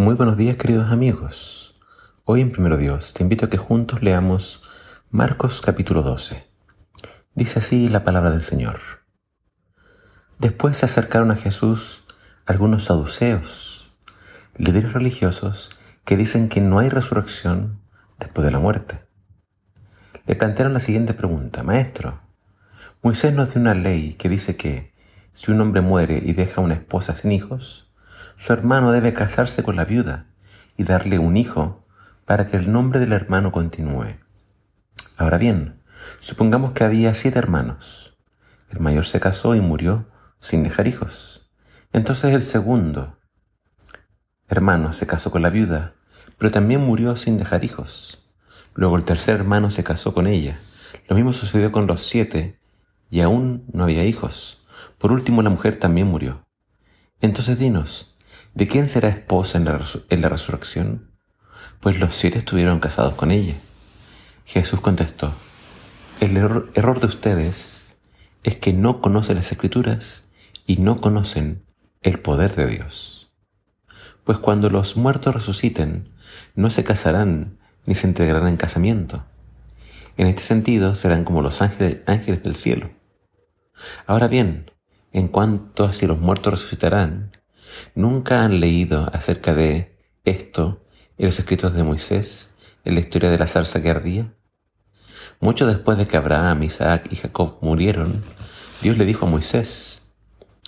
Muy buenos días queridos amigos. Hoy en Primero Dios te invito a que juntos leamos Marcos capítulo 12. Dice así la palabra del Señor. Después se acercaron a Jesús algunos saduceos, líderes religiosos que dicen que no hay resurrección después de la muerte. Le plantearon la siguiente pregunta, Maestro, Moisés nos dio una ley que dice que si un hombre muere y deja una esposa sin hijos, su hermano debe casarse con la viuda y darle un hijo para que el nombre del hermano continúe. Ahora bien, supongamos que había siete hermanos. El mayor se casó y murió sin dejar hijos. Entonces el segundo hermano se casó con la viuda, pero también murió sin dejar hijos. Luego el tercer hermano se casó con ella. Lo mismo sucedió con los siete y aún no había hijos. Por último la mujer también murió. Entonces dinos, ¿De quién será esposa en la, resurrección? Pues los siete estuvieron casados con ella. Jesús contestó, el error, de ustedes es que no conocen las escrituras y no conocen el poder de Dios. Pues cuando los muertos resuciten, no se casarán ni se entregarán en casamiento. En este sentido serán como los ángeles, ángeles del cielo. Ahora bien, en cuanto a si los muertos resucitarán, ¿Nunca han leído acerca de esto en los escritos de Moisés, en la historia de la zarza que ardía? Mucho después de que Abraham, Isaac y Jacob murieron, Dios le dijo a Moisés,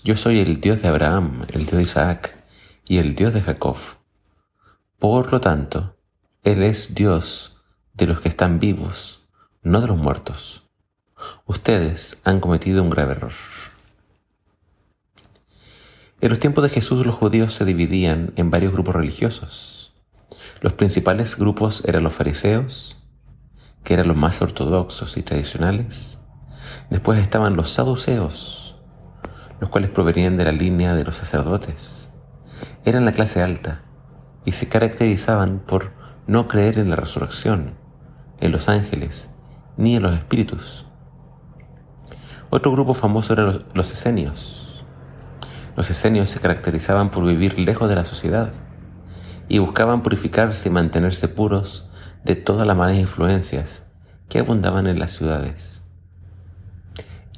Yo soy el Dios de Abraham, el Dios de Isaac y el Dios de Jacob. Por lo tanto, Él es Dios de los que están vivos, no de los muertos. Ustedes han cometido un grave error. En los tiempos de Jesús los judíos se dividían en varios grupos religiosos. Los principales grupos eran los fariseos, que eran los más ortodoxos y tradicionales. Después estaban los saduceos, los cuales provenían de la línea de los sacerdotes. Eran la clase alta y se caracterizaban por no creer en la resurrección, en los ángeles, ni en los espíritus. Otro grupo famoso eran los esenios, los esenios se caracterizaban por vivir lejos de la sociedad y buscaban purificarse y mantenerse puros de todas las malas influencias que abundaban en las ciudades.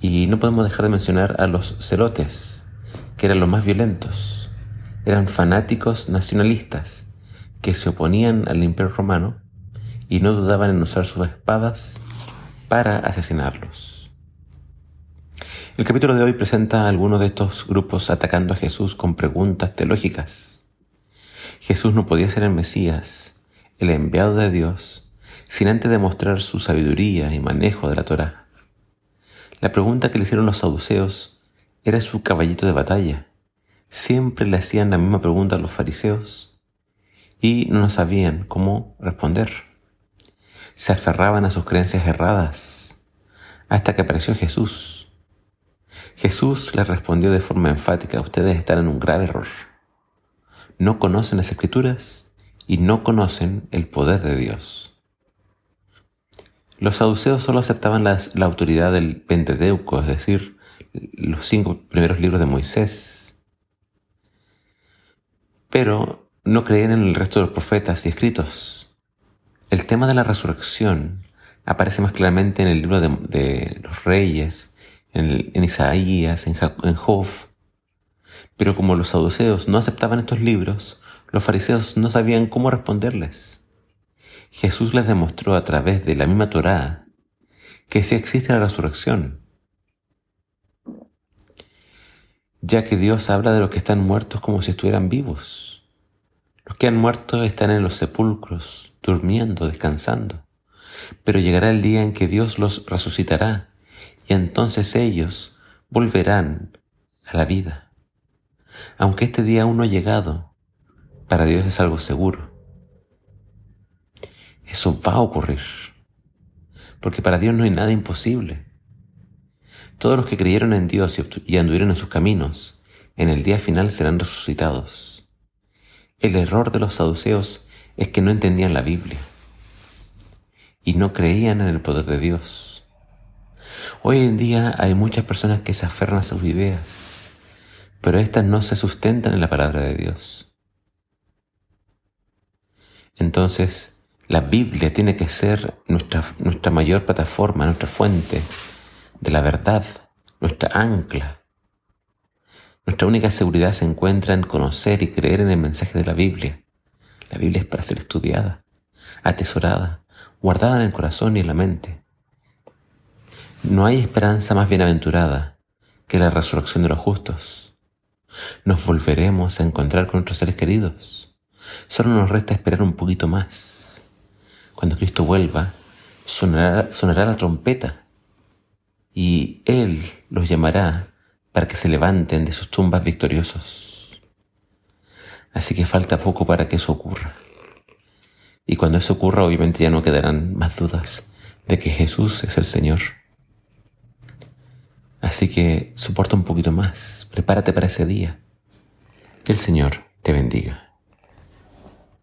Y no podemos dejar de mencionar a los celotes, que eran los más violentos. Eran fanáticos nacionalistas que se oponían al imperio romano y no dudaban en usar sus espadas para asesinarlos. El capítulo de hoy presenta algunos de estos grupos atacando a Jesús con preguntas teológicas. Jesús no podía ser el Mesías, el enviado de Dios, sin antes demostrar su sabiduría y manejo de la Torah. La pregunta que le hicieron los saduceos era su caballito de batalla. Siempre le hacían la misma pregunta a los fariseos y no sabían cómo responder. Se aferraban a sus creencias erradas hasta que apareció Jesús Jesús les respondió de forma enfática, ustedes están en un grave error. No conocen las escrituras y no conocen el poder de Dios. Los saduceos solo aceptaban la autoridad del Pentateuco, es decir, los cinco primeros libros de Moisés, pero no creían en el resto de los profetas y escritos. El tema de la resurrección aparece más claramente en el libro de, de los reyes, en, Isaías, en, en Job. Pero como los saduceos no aceptaban estos libros, los fariseos no sabían cómo responderles. Jesús les demostró a través de la misma Torá que sí existe la resurrección, ya que Dios habla de los que están muertos como si estuvieran vivos. Los que han muerto están en los sepulcros, durmiendo, descansando, pero llegará el día en que Dios los resucitará entonces ellos volverán a la vida. Aunque este día aún no ha llegado, para Dios es algo seguro. Eso va a ocurrir, porque para Dios no hay nada imposible. Todos los que creyeron en Dios y anduvieron en sus caminos, en el día final serán resucitados. El error de los saduceos es que no entendían la Biblia y no creían en el poder de Dios. Hoy en día hay muchas personas que se aferran a sus ideas, pero éstas no se sustentan en la palabra de Dios. Entonces, la Biblia tiene que ser nuestra, nuestra mayor plataforma, nuestra fuente de la verdad, nuestra ancla. Nuestra única seguridad se encuentra en conocer y creer en el mensaje de la Biblia. La Biblia es para ser estudiada, atesorada, guardada en el corazón y en la mente. No hay esperanza más bienaventurada que la resurrección de los justos. Nos volveremos a encontrar con nuestros seres queridos. Solo nos resta esperar un poquito más. Cuando Cristo vuelva, sonará, sonará la trompeta y Él los llamará para que se levanten de sus tumbas victoriosos. Así que falta poco para que eso ocurra. Y cuando eso ocurra, obviamente ya no quedarán más dudas de que Jesús es el Señor. Así que soporta un poquito más, prepárate para ese día. Que el Señor te bendiga.